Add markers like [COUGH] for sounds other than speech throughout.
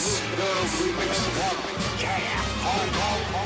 Remix. Remix. Yeah. Hong Kong.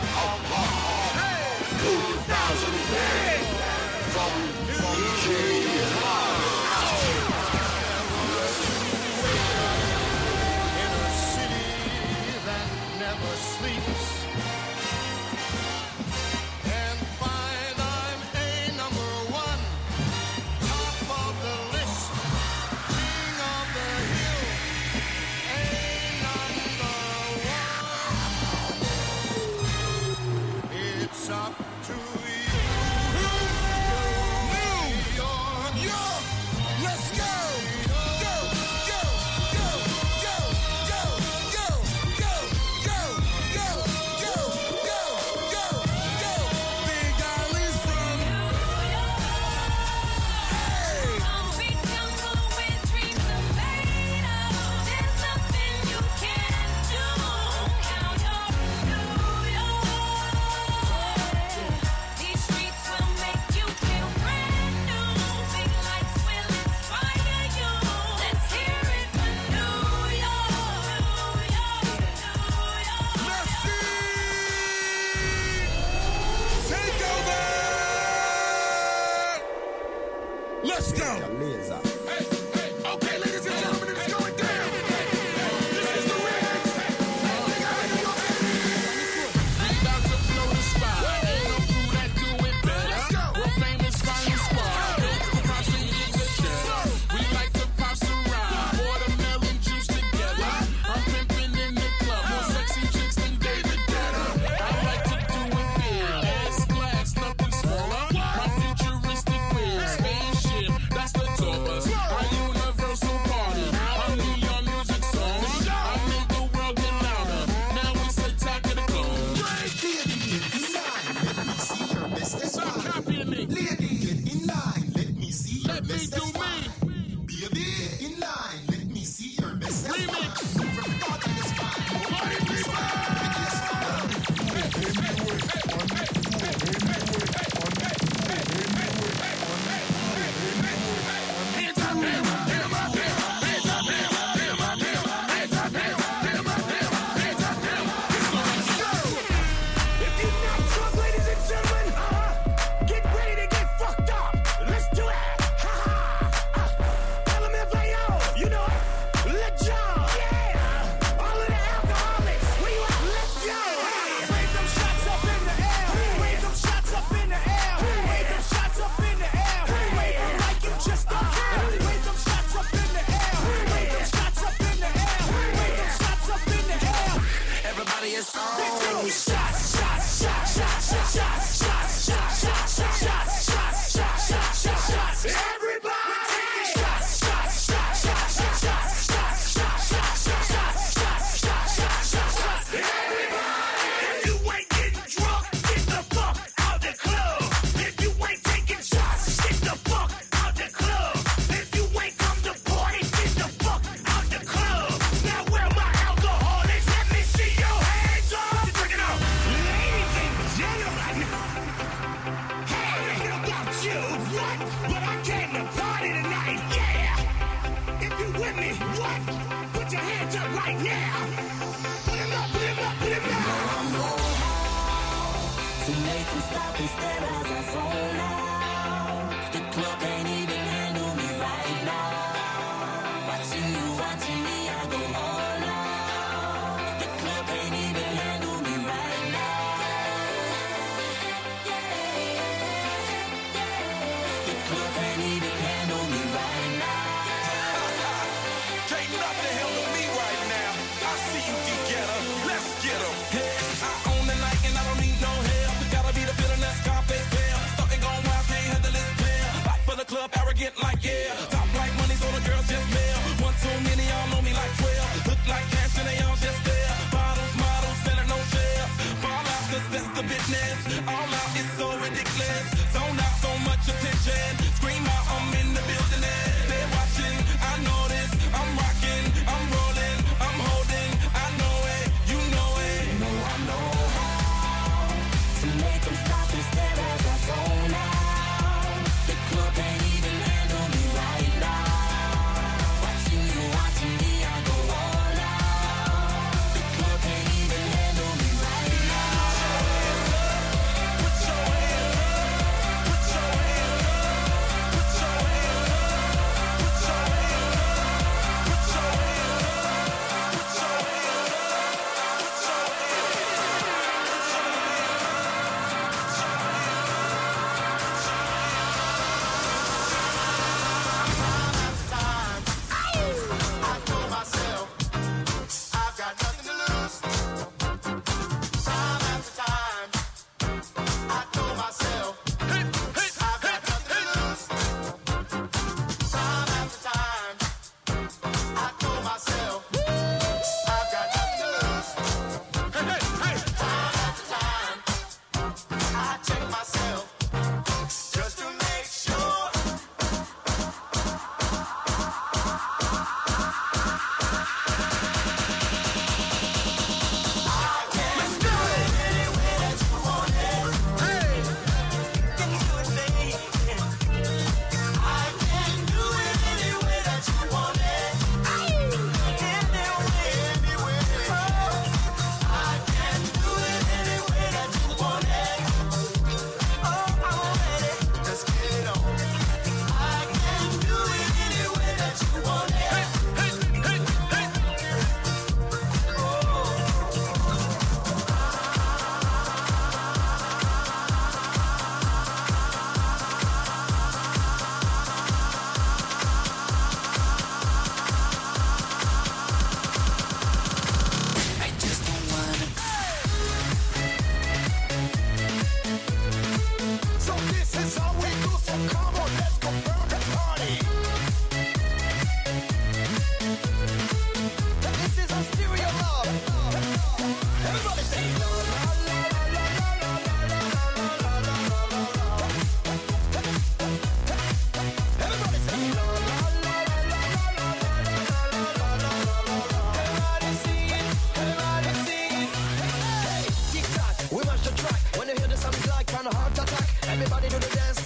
Everybody do the dance.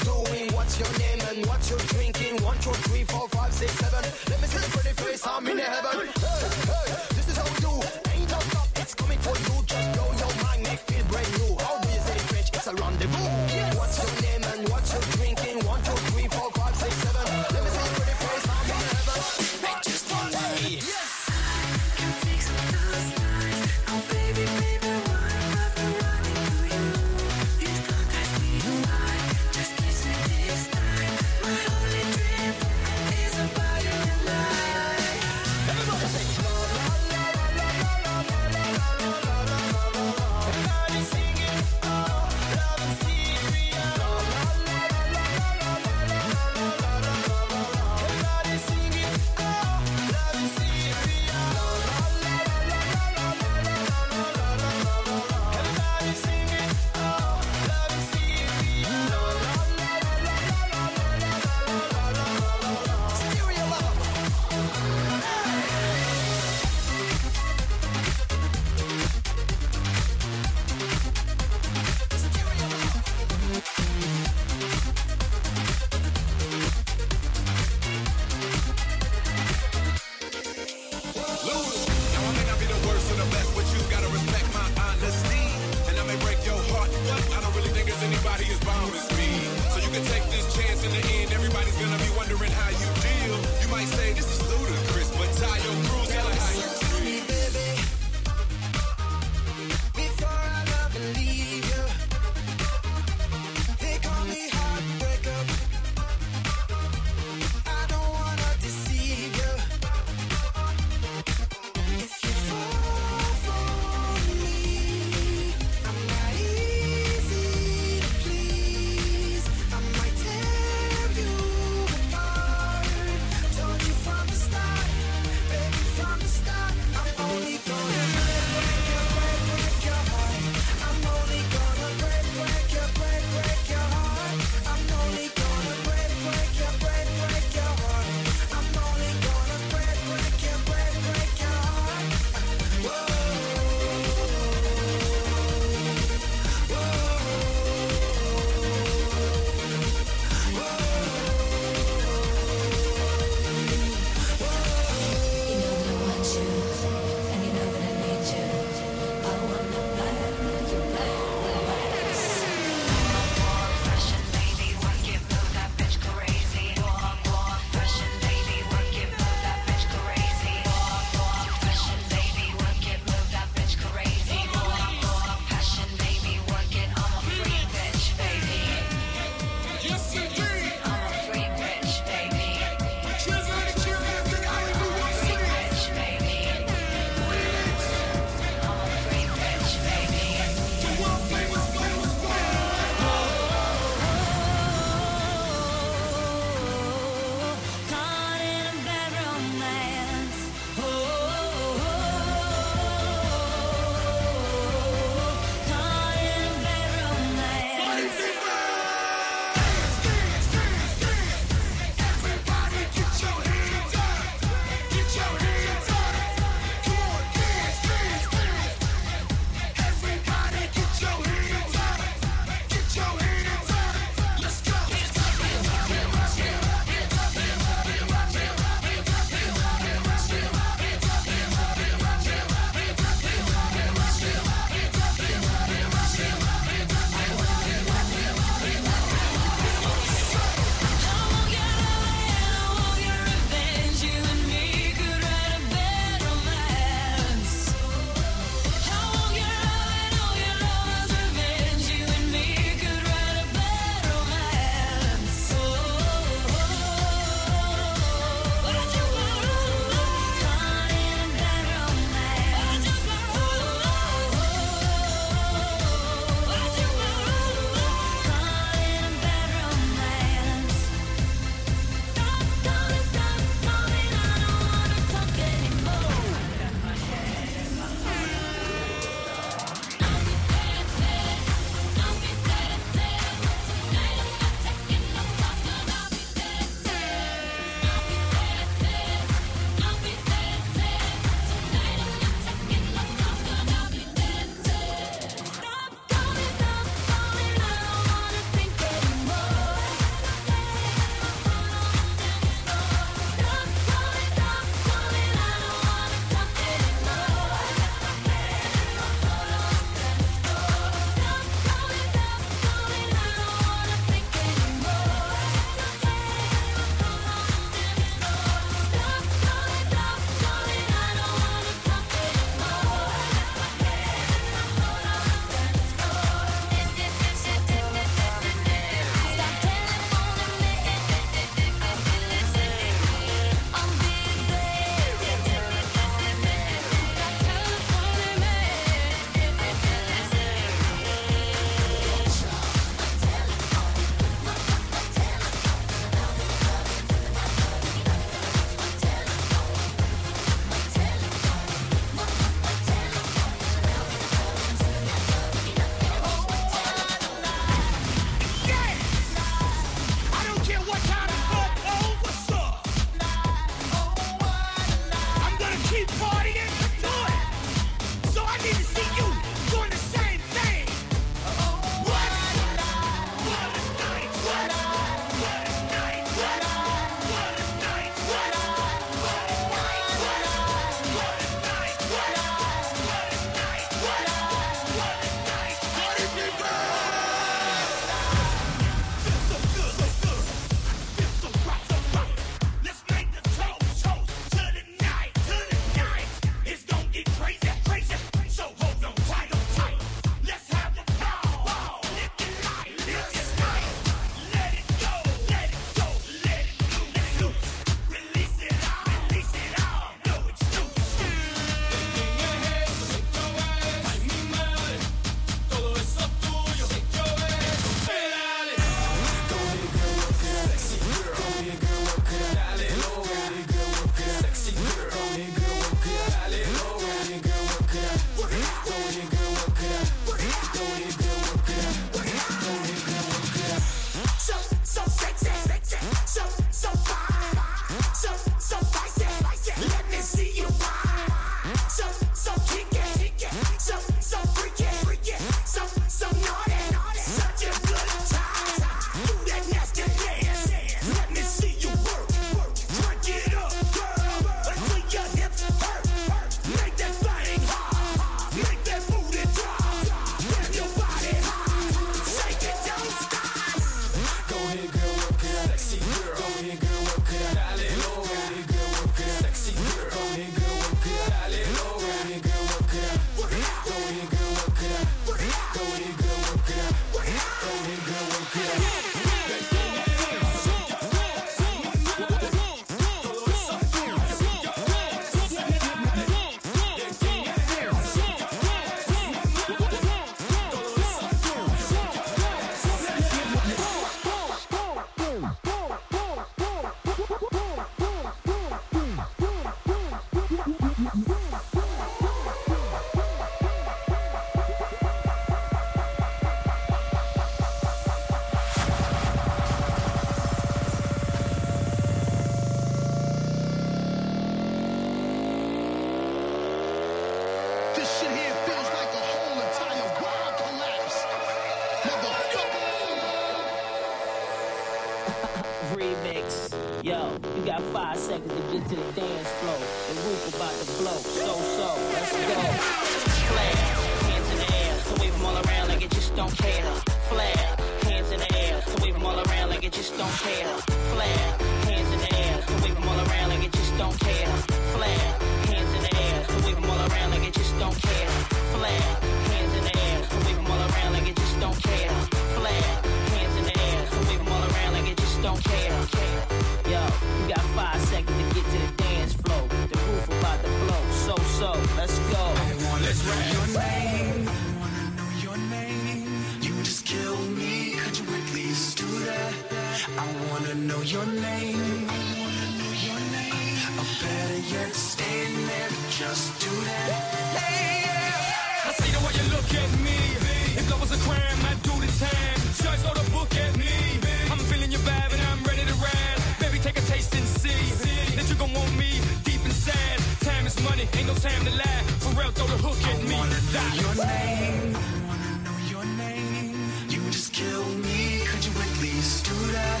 your name. I wanna know your name. You just kill me. Could you at least do that?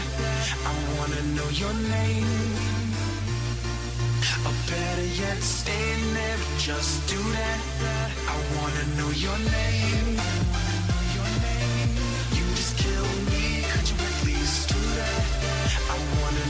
I wanna know your name. Or better yet, stay in there. Just do that. I wanna know your name. I wanna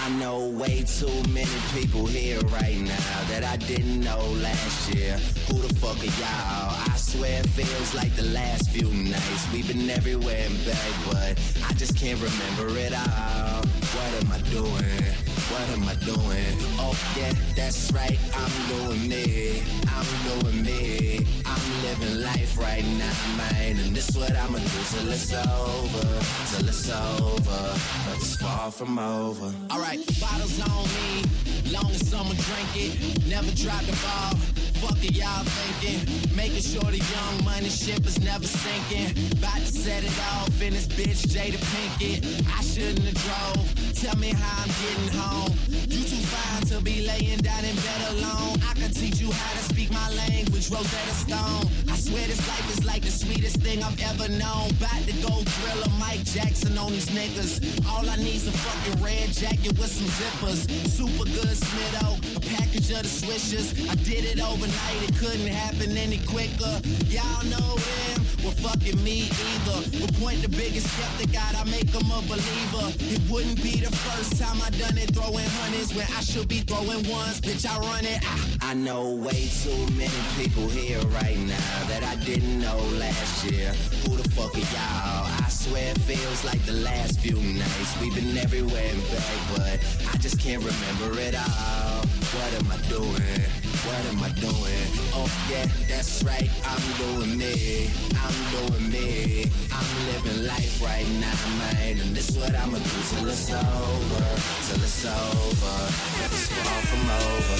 I know way too many people here right now that I didn't know last year. Who the fuck are y'all? I swear it feels like the last few nights. We've been everywhere and back, but I just can't remember it all. What am I doing? What am I doing? Oh yeah, that's right. I'm doing me. I'm doing me. I'm living life right now, man. And this what I'ma do till it's over. Till it's over. But it's far from over. Alright, bottles on me. Long as someone drink it. Never drop the ball. Fuck it, y'all thinking. Making sure the young money ship is never sinking. About to set it off in this bitch, Jada Pinkett. I shouldn't have drove. Tell me how I'm getting home. You too fine to be laying down in bed alone. I can teach you how to speak my language, Rosetta Stone. I swear this life is like the sweetest thing I've ever known. About to go thriller Mike Jackson on these niggas. All I need's a fucking red jacket with some zippers. Super good Smitto, a package of the swishers. I did it overnight, it couldn't happen any quicker. Y'all know them, well fucking me either. But point the biggest skeptic out, I make them a believer. It wouldn't be the first time I done it, throwing hundreds when I should be throwing ones. Bitch, I run it. I, I know way too many people here right now that I didn't know last year. Who the fuck are y'all? I swear it feels like the last few nights. We've been everywhere and back, but I just can't remember it all. What am I doing? What am I doing? Oh yeah, that's right. I'm doing me. I'm doing me. I'm living life right now, man. And this what I'ma do till it's over. Till it's over. It's far from over.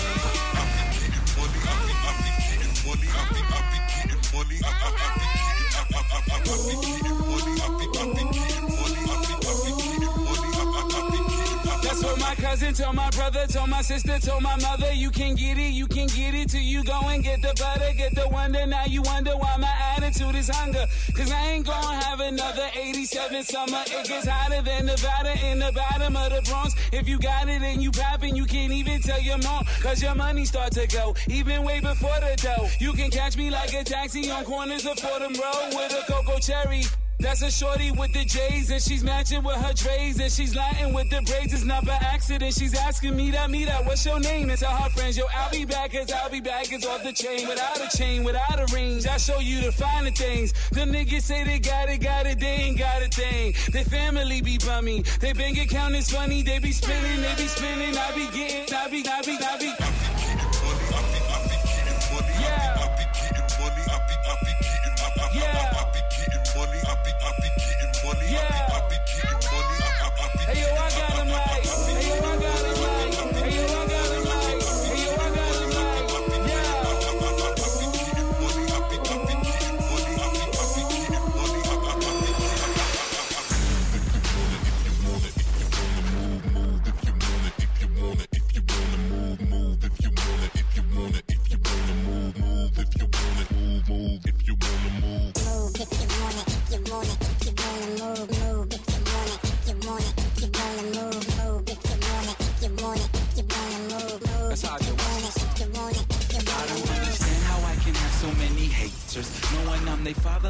That's what my cousin told my brother, told my sister, told my mother, you can get it, you can get it till you go and get the butter, get the wonder. Now you wonder why my attitude is hunger. Cause I ain't gonna have another 87 summer. It gets hotter than Nevada in the bottom of the Bronx. If you got it and you poppin', you can't even tell your mom. Cause your money start to go, even way before the dough. You can catch me like a taxi on corners of Fordham Road with a cocoa cherry. That's a shorty with the J's and she's matching with her trays and she's Latin with the braids. It's not by accident. She's asking me that, me that. What's your name? And tell her friends, yo, I'll be back cause I'll be back. It's off the chain without a chain, without a range. I show you the finer things. The niggas say they got it, got it, they ain't got a thing. Their family be bummy. They bank account is funny. They be spinning, they be spinning. I be getting, I be, I be, I be. Hey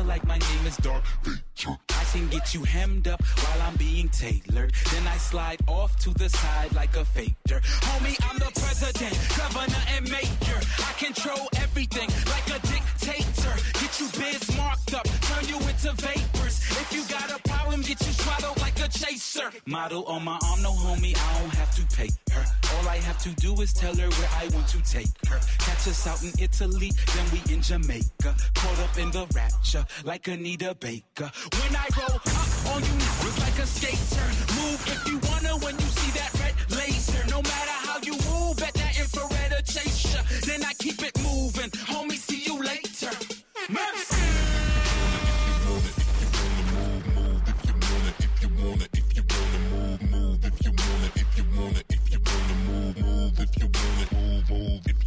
Like my name is Darth Vader. I can get you hemmed up while I'm being tailored. Then I slide off to the side like a faker. Homie, I'm the president, governor, and mayor. I control everything like a dictator. Get you biz marked up, turn you into vapors. If you got a problem, get you swallowed like a chaser. Model on my arm, no homie, I don't have to pay her. All I have to do is tell her where I want to take her. Catch us out in Italy, then we in Jamaica. Caught up in the rapture, like Anita Baker. When I roll up on you, it's like a skater. Move if you wanna when you see that red laser. No matter how you move, at that infrared will chase ya. Then I keep it moving. Homie, see you later. Mercy. Do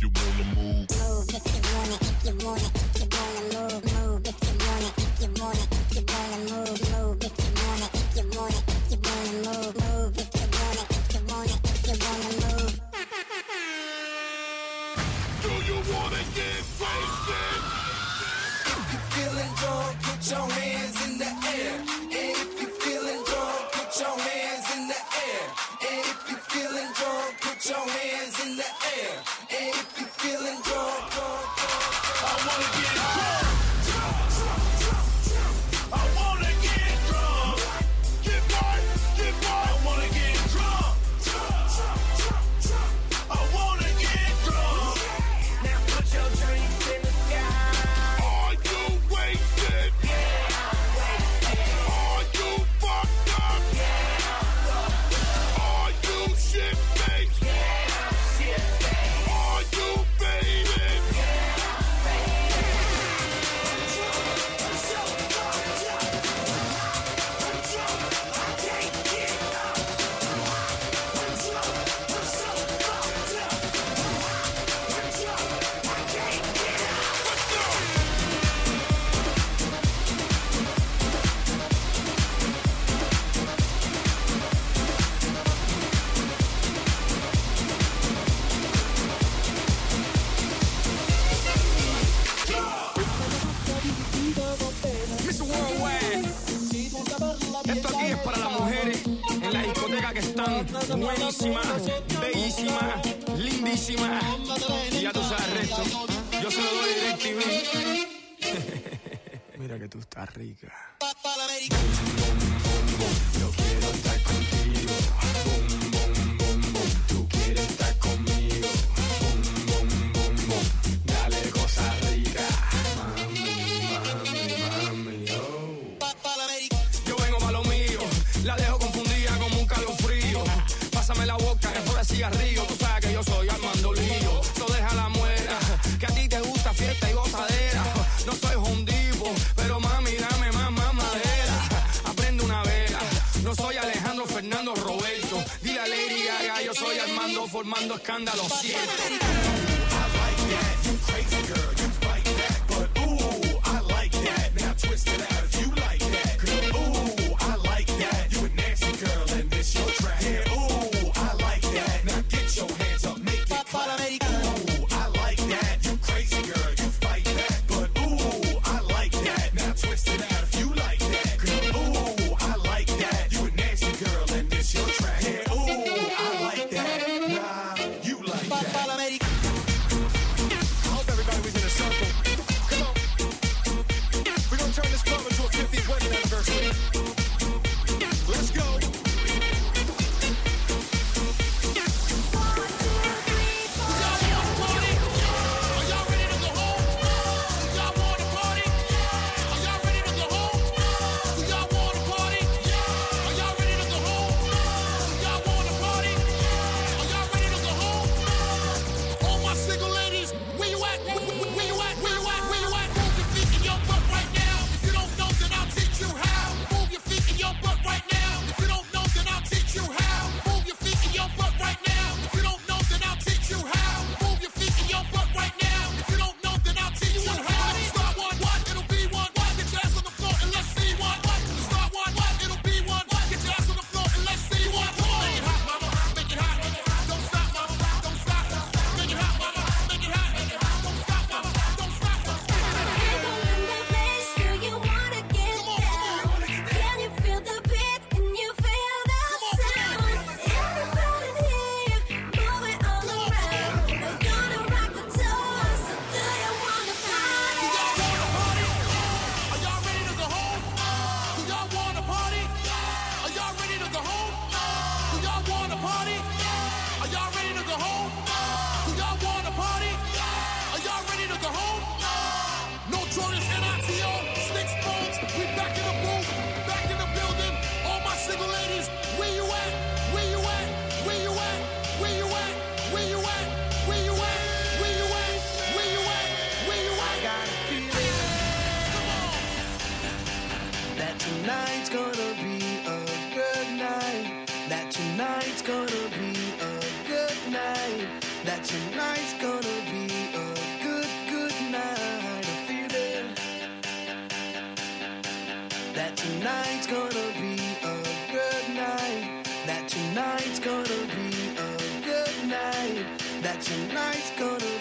tonight's gonna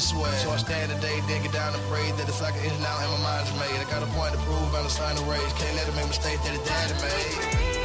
this way. So I stand today, then get down and pray that it's like is now and my mind's made. I got a point to prove and a sign to raise. Can't let it make mistakes that his daddy made.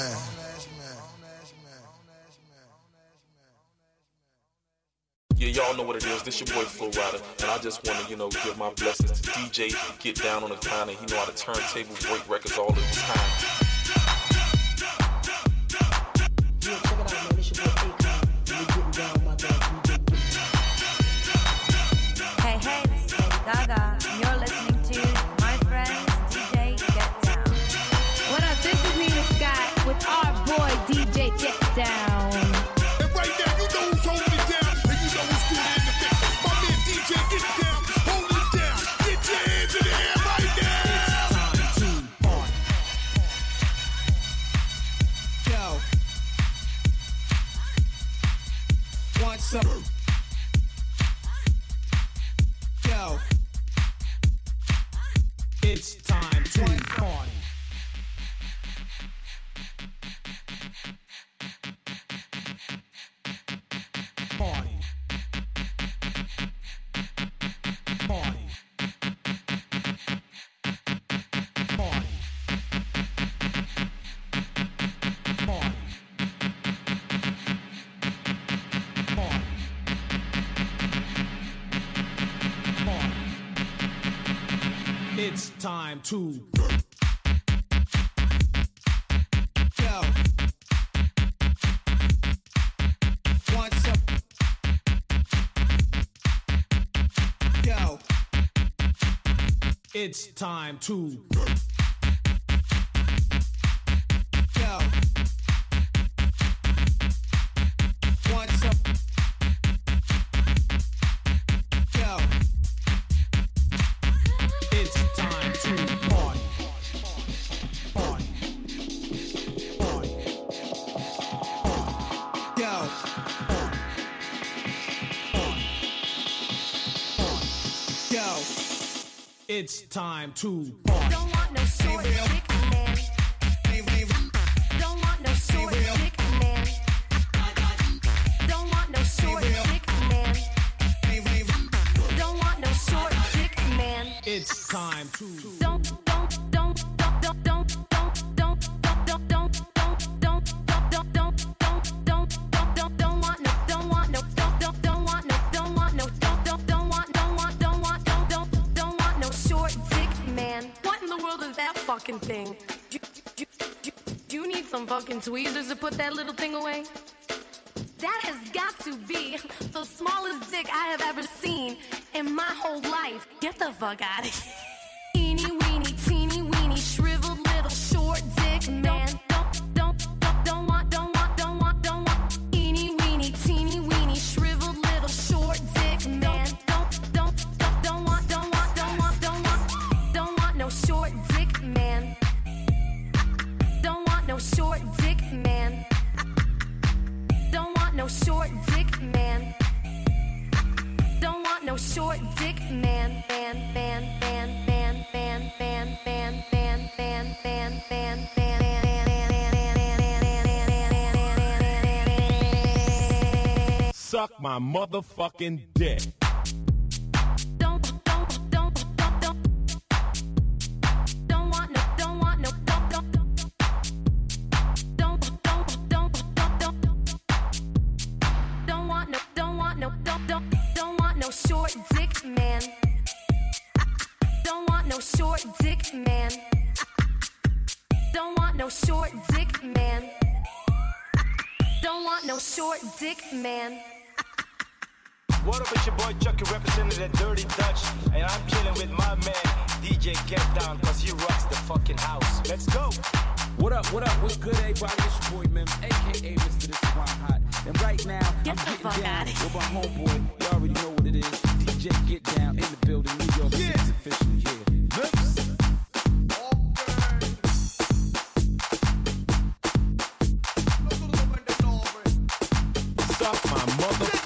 man. Yeah, y'all know what it is. This your boy Full Rider, and I just want to, you know, give my blessings to DJ. Get down on the grind, and he know how to turntable break records all the time. up. One, two. It's time to. It's time to thing. Do, do, do, do you need some fucking tweezers to put that little thing away? That has got to be the smallest dick I have ever seen in my whole life. Get the fuck out of here. Don't, don't want no short dick man. Don't want no short dick man. Don't want no short dick man. Don't want no short dick man. What up, it's your boy Chucky representing the Dirty Dutch, and I'm chilling with my man DJ Get Down, cause he rocks the fucking house. Let's go! What up, what up, what's good, everybody? It's your boy, Mim, aka Mr. This Is Hot. And right now, I'm getting down with my homeboy. You already know what it is. DJ Get Down in the building, New York City's official, yeah. Lips. Suck my motherfucking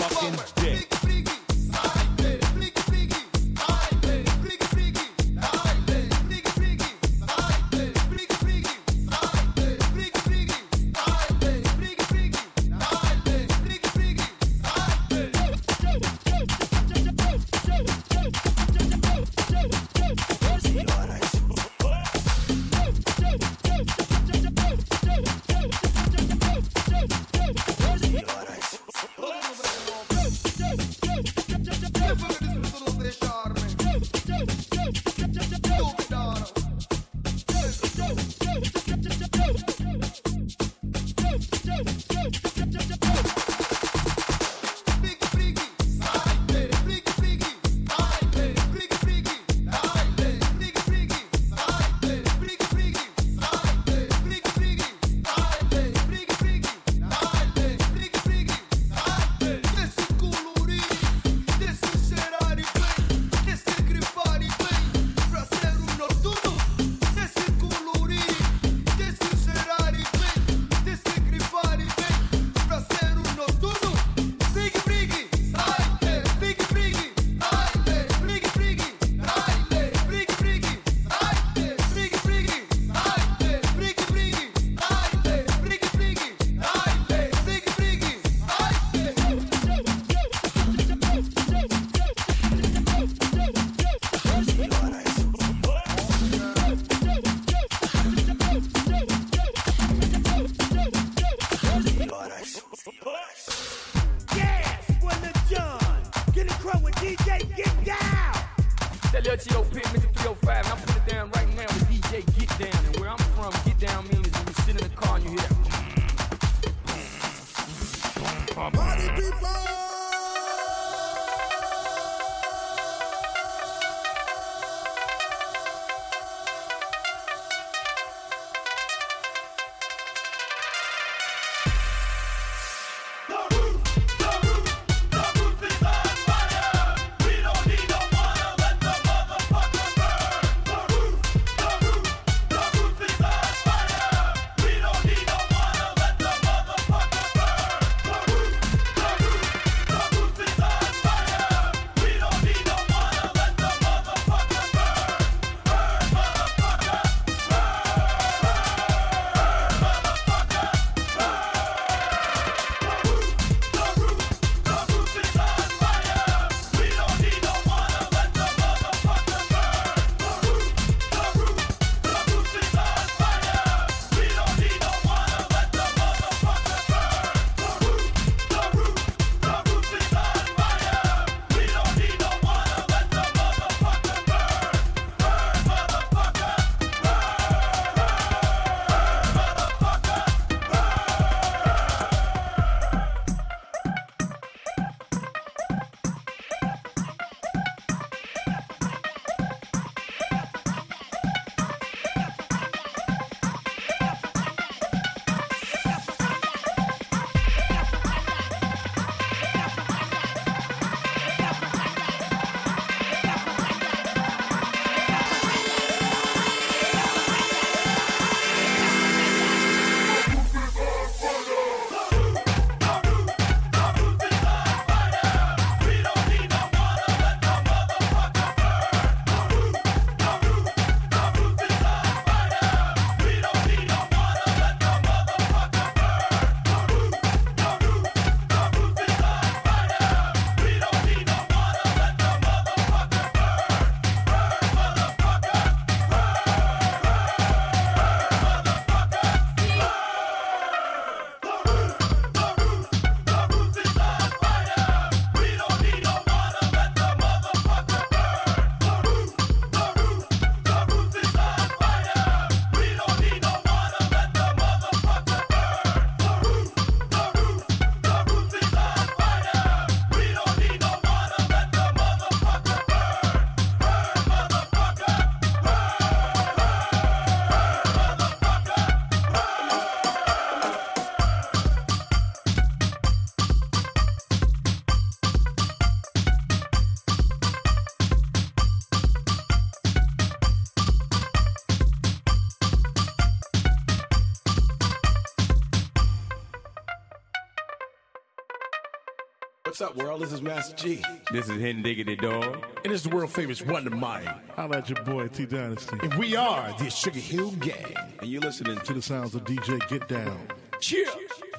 up, world? This is Master Gee. This is Hidden Diggity Dog. And this is the world famous Wonder Mike. How about your boy T Dynasty? And we are the Sugar Hill Gang. And you're listening to the sounds of DJ Get Down. Cheer!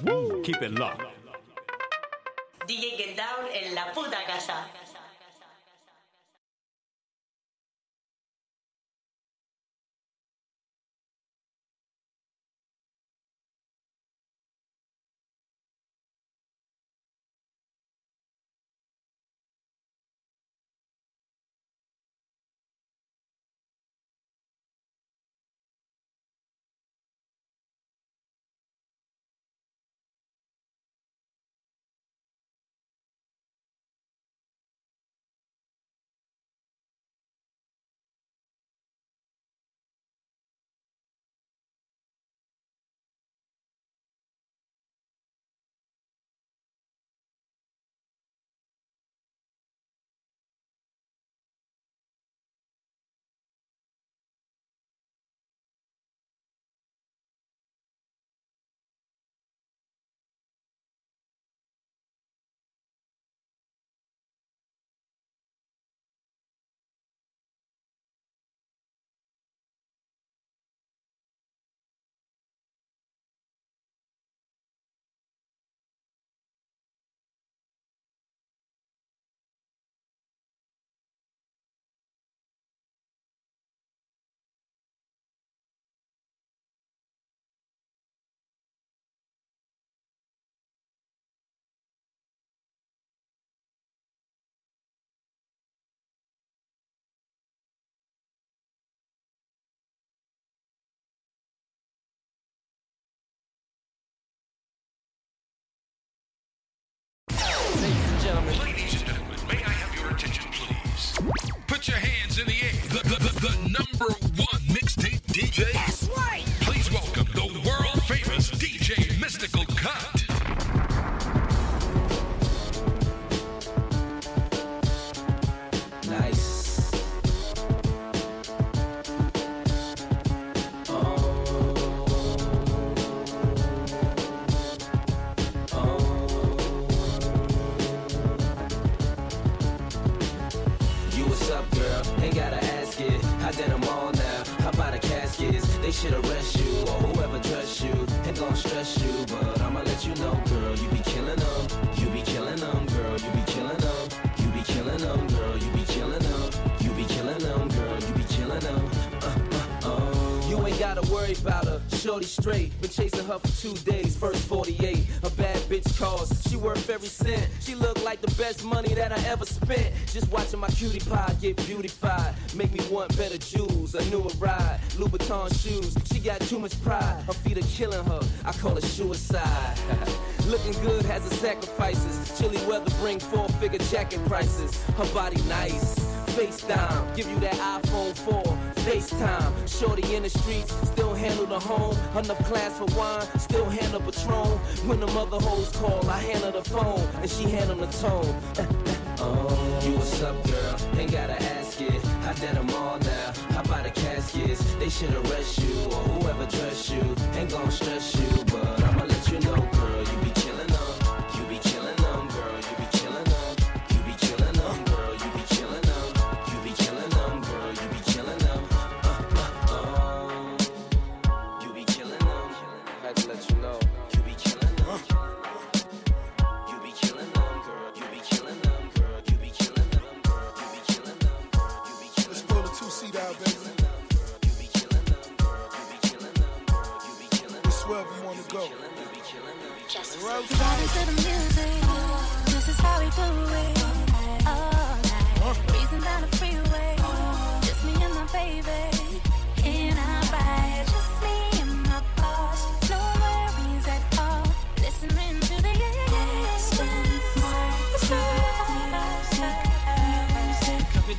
Woo! Keep it locked. Put your hands in the air. The, the, the, the number worry about her. Shorty straight. Been chasing her for two days. First 48. A bad bitch cost. She worth every cent. She look like the best money that I ever spent. Just watching my cutie pie get beautified. Make me want better jewels. A newer ride. Louboutin shoes. She got too much pride. Her feet are killing her. I call it suicide. [LAUGHS] Looking good has its sacrifices. Chilly weather bring four figure jacket prices. Her body nice. FaceTime, give you that iPhone 4. FaceTime, shorty in the streets, still handle the home. Enough class for wine, still handle Patron. When the mother hoes call, I handle the phone, and she handle the tone. Oh, [LAUGHS] you what's up, girl? Ain't gotta ask it. I did them all now. How about the caskets? They should arrest you or whoever dressed you. Ain't gonna stress you, but I'ma let you know, This is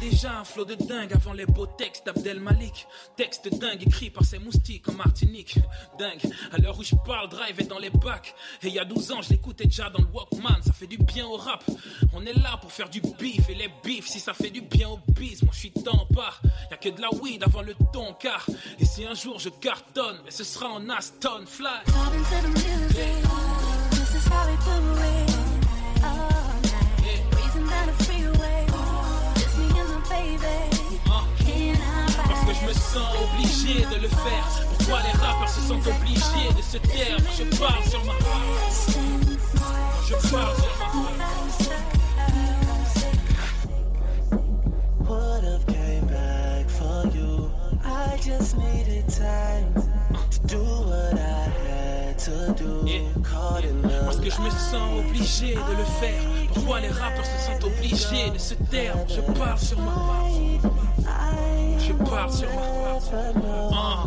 déjà un flot de dingue avant les beaux textes d'Abdel Malik. Texte dingue écrit par ces moustiques en Martinique. Dingue, à l'heure où je parle, drive est dans les bacs. Et il y a 12 ans, je l'écoutais déjà dans le Walkman. Ça fait du bien au rap. On est là pour faire du beef et les beefs. Si ça fait du bien au biz, moi je suis temps part. Y a que de la weed avant le ton car. Et si un jour je cartonne, mais ce sera en Aston Fly. Vibing to the music. This is how we do it. All night. Breezing down the freeway. Parce que je me sens obligé de le faire. Pourquoi les rappeurs se sentent obligés de se taire? Je parle sur ma Je parle sur ma Would've came back for you? I just needed time to do what I Parce que je me sens obligé de le faire. Pourquoi les rappeurs se sentent obligés de se taire? Je parle sur ma Je parle sur ma Ah.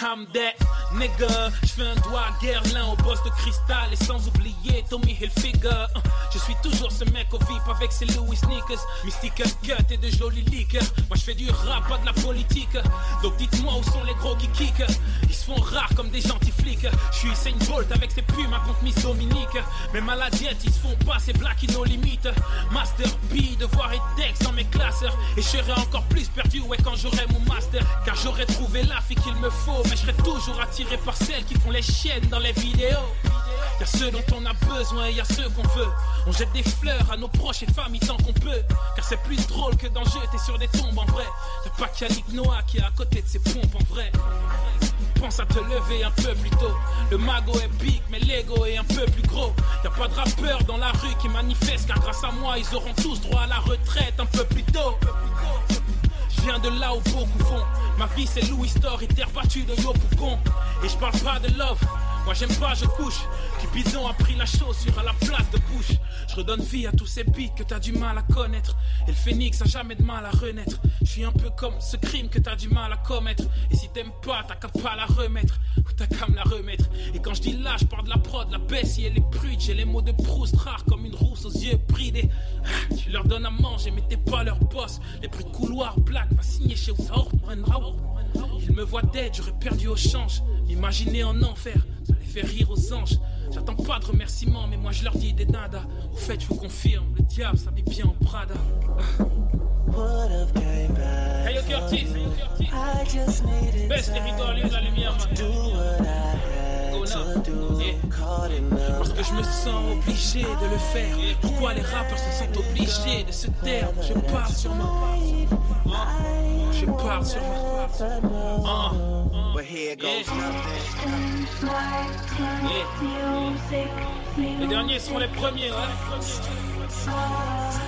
I'm that nigga. Je fais un doigt à Guerlain au boss de cristal et sans oublier Tommy Hilfiger. Uh, Je suis toujours ce mec au VIP avec ses Louis sneakers, Mystical cut et de jolis liqueurs. Moi je fais du rap, pas de la politique. Donc dites-moi où sont les gros qui kick. Ils se font rares comme des gentils flics. Je suis Usain Bolt avec ses pumes à contre Miss Dominique. Même à la diète, ils se font pas, c'est black in no limit. Master B, devoir et texte dans mes classeurs. Et je serai encore plus perdu, ouais, quand j'aurai mon master. Car j'aurais trouvé la fille qu'il me faut. Mais je serai toujours attiré par celles qui font les chiennes dans les vidéos. Y'a ceux dont on a besoin et y'a ceux qu'on veut. On jette des fleurs à nos proches et familles tant qu'on peut. Car c'est plus drôle que d'en jeter sur des tombes en vrai. Y'a pas qu'Yannick Noah qui est à côté de ses pompes en vrai. Pense à te lever un peu plus tôt. Le mago est big, mais l'ego est un peu plus gros. Y'a pas de rappeurs dans la rue qui manifestent, car grâce à moi, ils auront tous droit à la retraite un peu plus tôt. Je viens de là où beaucoup font. Ma vie c'est Louis Store et terre battue de Yopougon. Et je parle pas de love. Moi j'aime pas, je couche. Cupidon a pris la chaussure à la place de bouche. Je redonne vie à tous ces beats que t'as du mal à connaître. Et le phénix a jamais de mal à renaître. Je suis un peu comme ce crime que t'as du mal à commettre. Et si t'aimes pas, t'as qu'à pas la remettre. Ou t'as qu'à me la remettre. Et quand je dis là, je parle de la prod, la Bessie et les prudes. J'ai les mots de Proust rares comme une rousse aux yeux bridés. Ah, Tu leur donnes à manger, mais t'es pas leur boss. Les bruits de couloir black va signer chez Oussaour. Ils me voient dead, j'aurais perdu au change. M'imaginer en enfer, les fait rire aux anges. J'attends pas de remerciements, mais moi je leur dis des nada. Au fait, je vous confirme, le diable s'habille bien en Prada. Would've came back Hey yo Curtis, hey yo Curtis. I just needed Baisse les rideaux, allume la lumière, man. To do. Parce que je me sens obligé de le faire. Pourquoi les rappeurs se sentent obligés de se taire? Je parle sur ma Ah, Je parle sur ma Ah. But here goes Les derniers seront les premiers, ouais.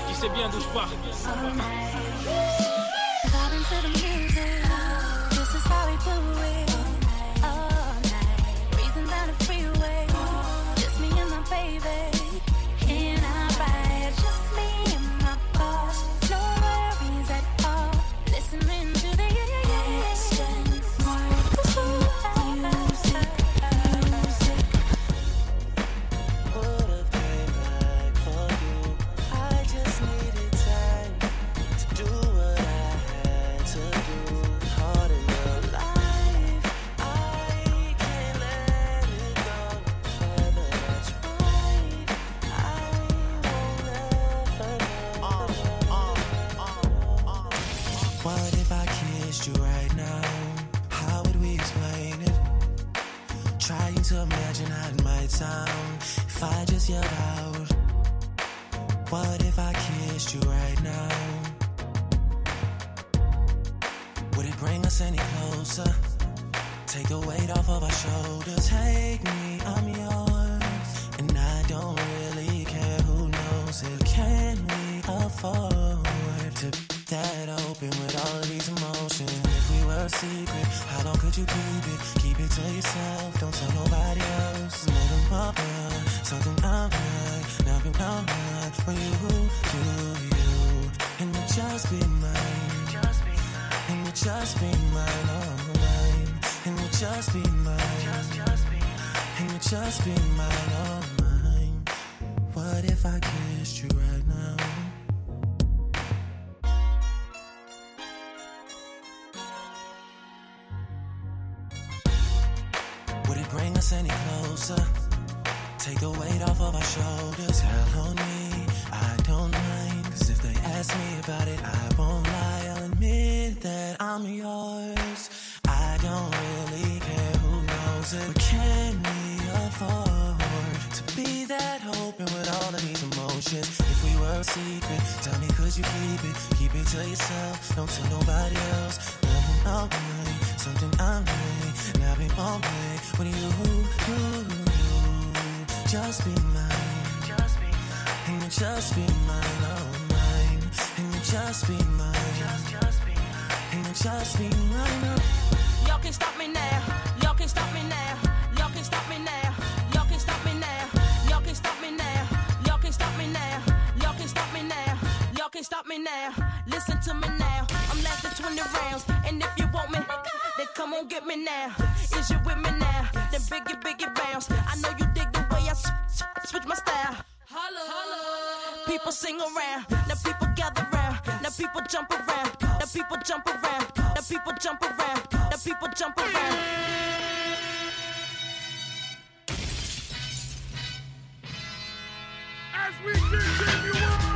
Tu sais bien d'où je music. This is how we do it. Out. What if I kissed you right now? Would it bring us any closer? Take the weight off of our shoulders. Take me, I'm yours. And I don't really care who knows it. Can we afford to be that open with all of these emotions? If we were a secret, how long could you keep it? Keep it to yourself, don't tell nobody else. Let them up, something Nothing I'm right. For you, you, you, and you just be mine. And you just be mine, oh mine. And you just be mine. And you just be mine, oh mine. mine, oh mine. And you just be mine. Just, just be mine. And you just be mine. Oh. Y'all can stop me now. Y'all can stop me now. Y'all can stop me now. Y'all can stop me now. Y'all can stop me now. Y'all can stop me now. Y'all can stop me now. Y'all can stop me now. Listen to me now. I'm lasting 20 rounds. And if you want me, then come on get me now. Is you with me now? Then biggie, biggie bounce. I know you dig the way I switch my style holla. People sing around, now people gather around, now people jump around, now people jump around, now people jump around, now people jump around. As we continue on.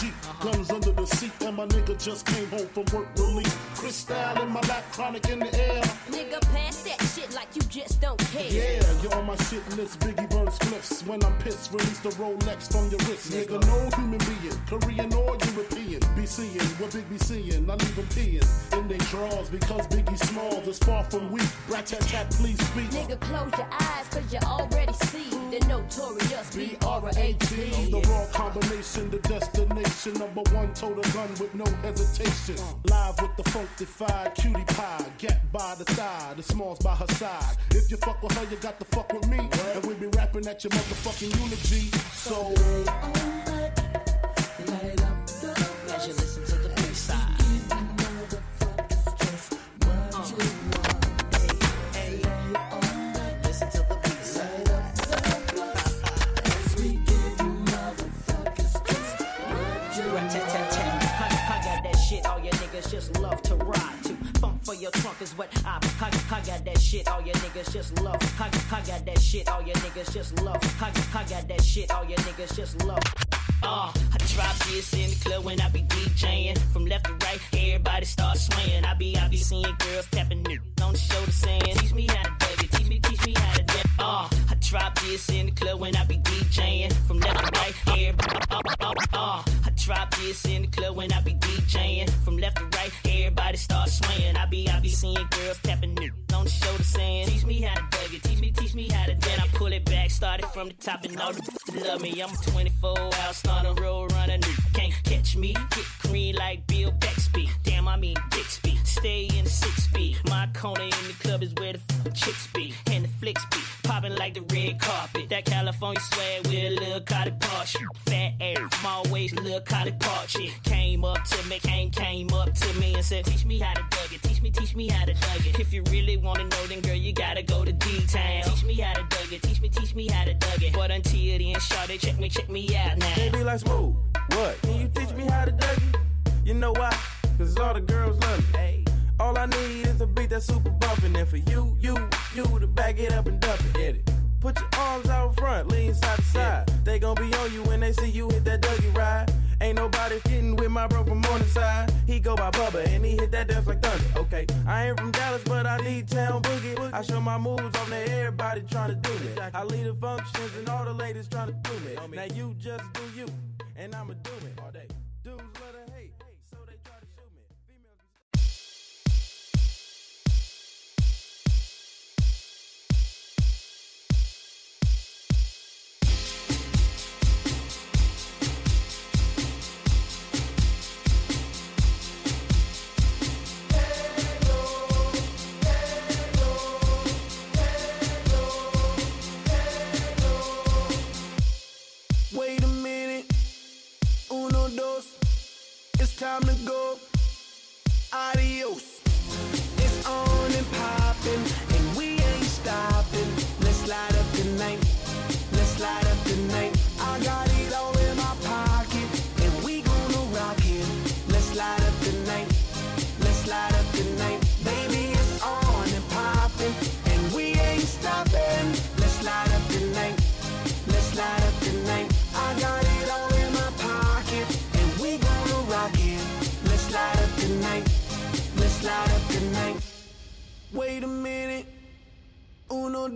Jeep, guns under the seat, and my nigga just came home from work relief. Crystal in my lap, chronic in the air. Nigga, pass that shit like you just don't care. Yeah, you're on my shit list. Biggie Burns spliffs. When I'm pissed, release the Rolex from your wrist. Nigga, no human being, Korean or European. Be seeing what Big be seeing. I leave them peeing in they drawers because Biggie Smalls is far from weak. Rat tat tat, please speak. Nigga, close your eyes, cause you already see the notorious B-R-A-T. The raw combination, the destination. Number one, total gun with no hesitation. Live with the funkified cutie pie. Get by the thigh, the smalls by her side. If you fuck with her, you got to fuck with me. And we be rapping at your motherfucking eulogy. So. You listen to the your niggas just love to ride to. Funk for your trunk is what I, I, I got that shit all your niggas just love. I, I got that shit all your niggas just love. I, I got that shit all your niggas just love. Uh, I drop this in the club when I be DJing. From left to right, everybody start swaying. I be, I be seeing girls tapping on the shoulder saying, Teach me how to it, teach me, teach me how to it. Uh, I drop this in the club when I be DJing. From left to right, everybody. Uh, uh, uh, I drop this in the club when I be DJing. From left to right, everybody start swaying. I be, I be seeing girls tapping niggas on the shoulder saying, Teach me how to Dougie, teach me, teach me how to. Then I pull it back, started from the top and all the love me. I'm 24 hours, start a road runner. Can't catch me, get green like Bill Bixby. Damn, I mean Bixby. Stay in six speed. My corner in the club is where the f- chicks be. And the flicks be popping like the red carpet. That California swag with a little cotton party. Fat air, small waist, little cotton party. Came up to me, came, came up to me and said, Teach me how to Dougie. Teach me, teach me how to Dougie. If you really wanna know, then girl, you gotta go to D-Town. Teach me how to Dougie. Teach me, teach me how to Dougie. But until then, shawty, check me, check me out now. They be like, smooth. What? Can you teach me how to Dougie? You know why? Cause all the girls love me. All I need is a beat that's super bumpin'. And for you, you, you to back it up and dump it. Get it. Put your arms out front, lean side to side. They gon' be on you when they see you hit that Dougie ride. Ain't nobody getting with my bro from Morningside. He go by Bubba and he hit that dance like thunder. Okay, I ain't from Dallas, but I need town boogie. I show my moves on there, everybody tryna do me. I lead the functions and all the ladies tryna do me. Now you just do you, and I'ma do it all day. Time to go. Adios. It's on and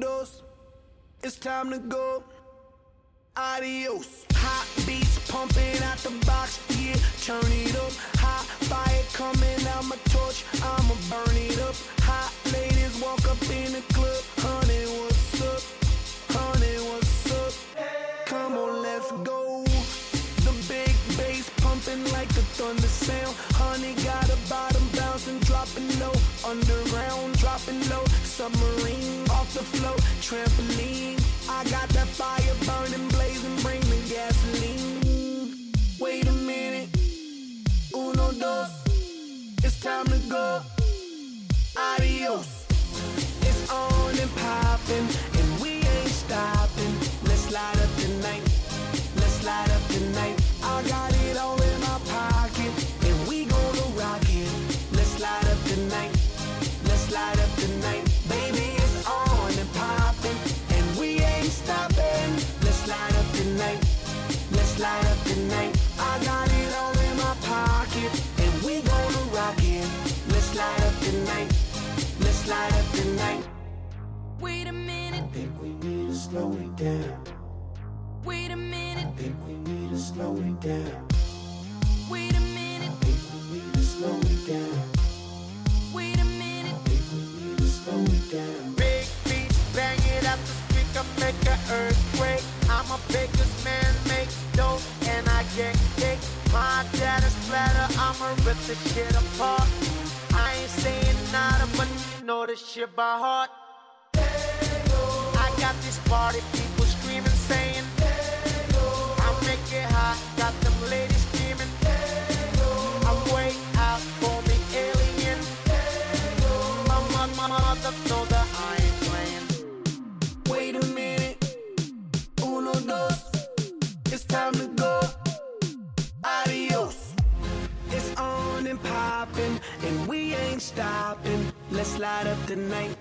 dos, it's time to go. Adios. Hot beats pumping out the box, yeah, turn it up. Hot fire coming out my torch, I'ma burn it up. Hot ladies walk up in the club, honey, what's up? Honey, what's up? Come on, let's go. The big bass pumping like a thunder sound. Honey got a bottom bouncing, dropping low. Underground, dropping low. Submarine off the float, trampoline. I got that fire burning, blazing, bring the gasoline. Wait a minute, uno, dos, it's time to go. Adios. It's on and popping, just light up the night. I got it all in my pocket, and we gonna rock it. Let's light up the night. Let's light up the night. Wait a minute. I think we need to slow it down. Wait a minute. I think we need to slow it down. Wait a minute. I think we need to slow it down. Wait a minute. I think we need to slow it down. Big beat, bang it up the speaker, make an earthquake. I'm a biggest man. This shit apart. I ain't saying nada, but you know this shit by heart. I got these party people ain't stopping. Let's light up the night.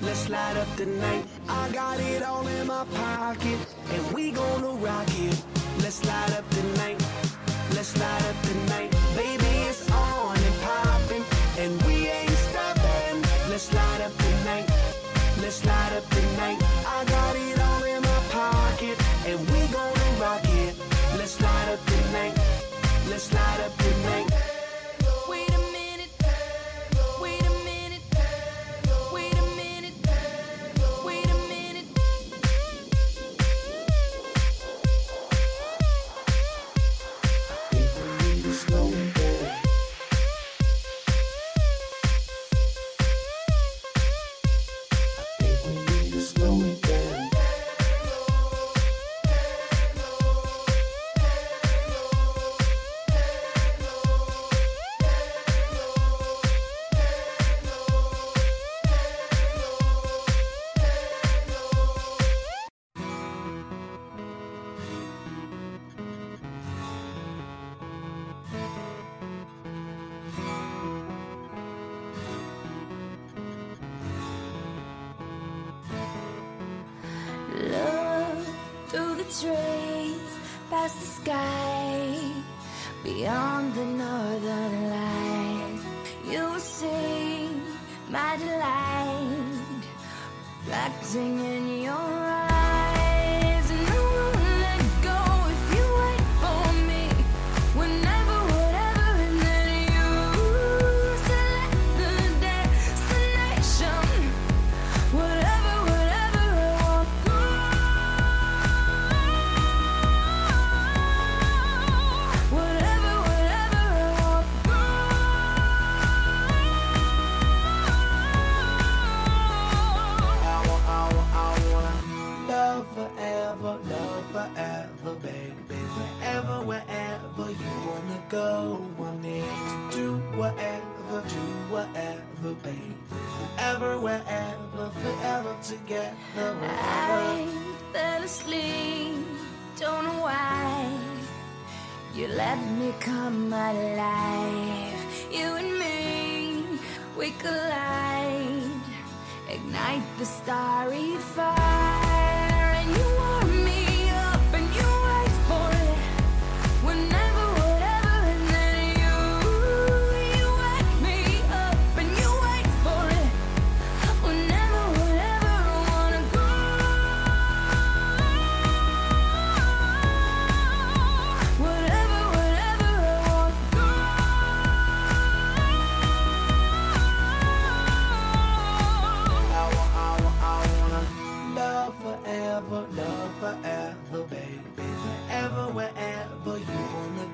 Let's light up the night. I got it all in my pocket, and we gonna rock it. Let's light up the night. Let's light up the night. Baby, it's on and popping, and we ain't stopping. Let's light trees, past the sky, beyond the northern lights. You see my delight, reflecting in your eyes. Wherever you wanna go, I'm there to do whatever, do whatever, baby. Wherever, wherever, forever together, I wherever. fell asleep, don't know why. You let me come alive. You and me, we collide, ignite the starry fire,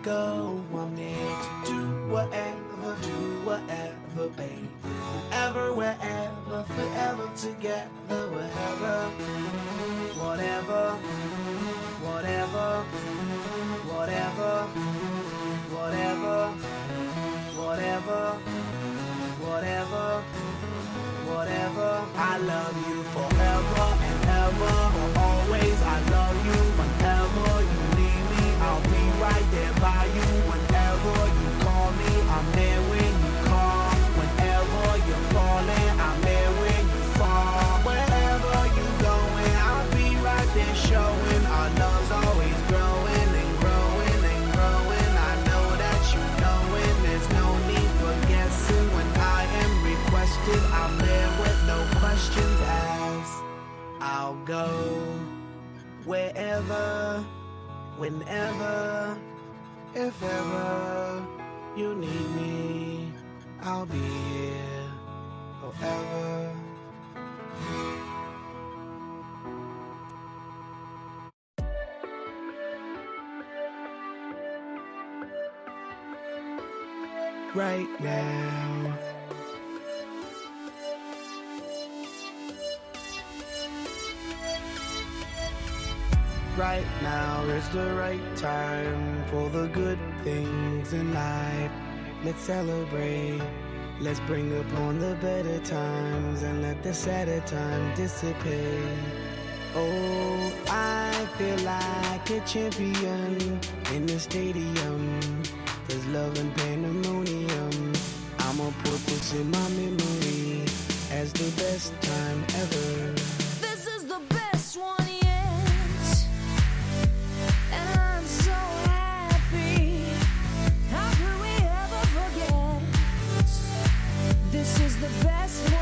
go, I'm there to do whatever, do whatever, baby. Wherever, wherever, forever together, wherever, whatever, whatever, whatever, whatever, whatever, whatever whatever. I love you forever and ever. Always, I love you. Right there by you. Whenever you call me, I'm there when you call. Whenever you're falling, I'm there when you fall. Wherever you going, I'll be right there showing. Our love's always growing and growing and growing. I know that you know it. There's no need for guessing when I am requested. I'm there with no questions asked. I'll go wherever, whenever, if ever you need me, I'll be here forever. Right now. Right now is the right time for the good things in life. Let's celebrate. Let's bring upon the better times and let the sadder time dissipate. Oh, I feel like a champion in the stadium. There's love and pandemonium. I'ma put this in my memory as the best time ever. The best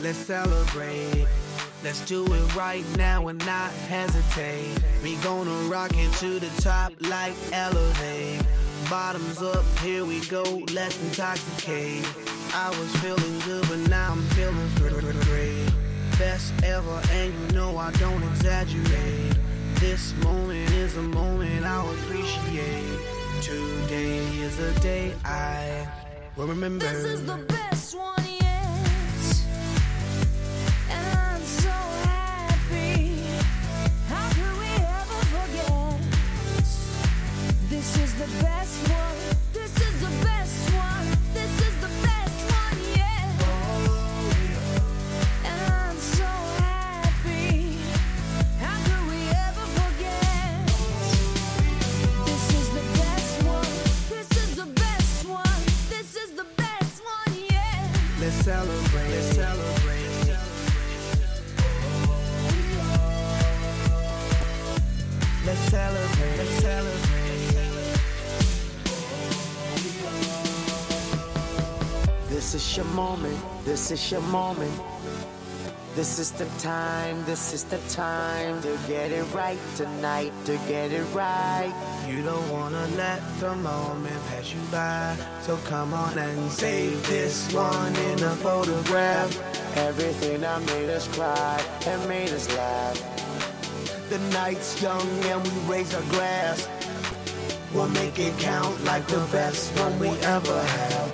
Let's celebrate. Let's do it right now and not hesitate. We gonna rock it to the top like elevate. Bottoms up, here we go, let's intoxicate. I was feeling good, but now I'm feeling great. Best ever, and you know I don't exaggerate. This moment is a moment I'll appreciate. Today is a day I will remember. This is the best one this is your moment. This is the time, this is the time to get it right tonight, to get it right. You don't wanna let the moment pass you by. So come on and save this one in a photograph. Everything that made us cry and made us laugh. The night's young and we raise our glass. We'll make it count like the best one we ever had.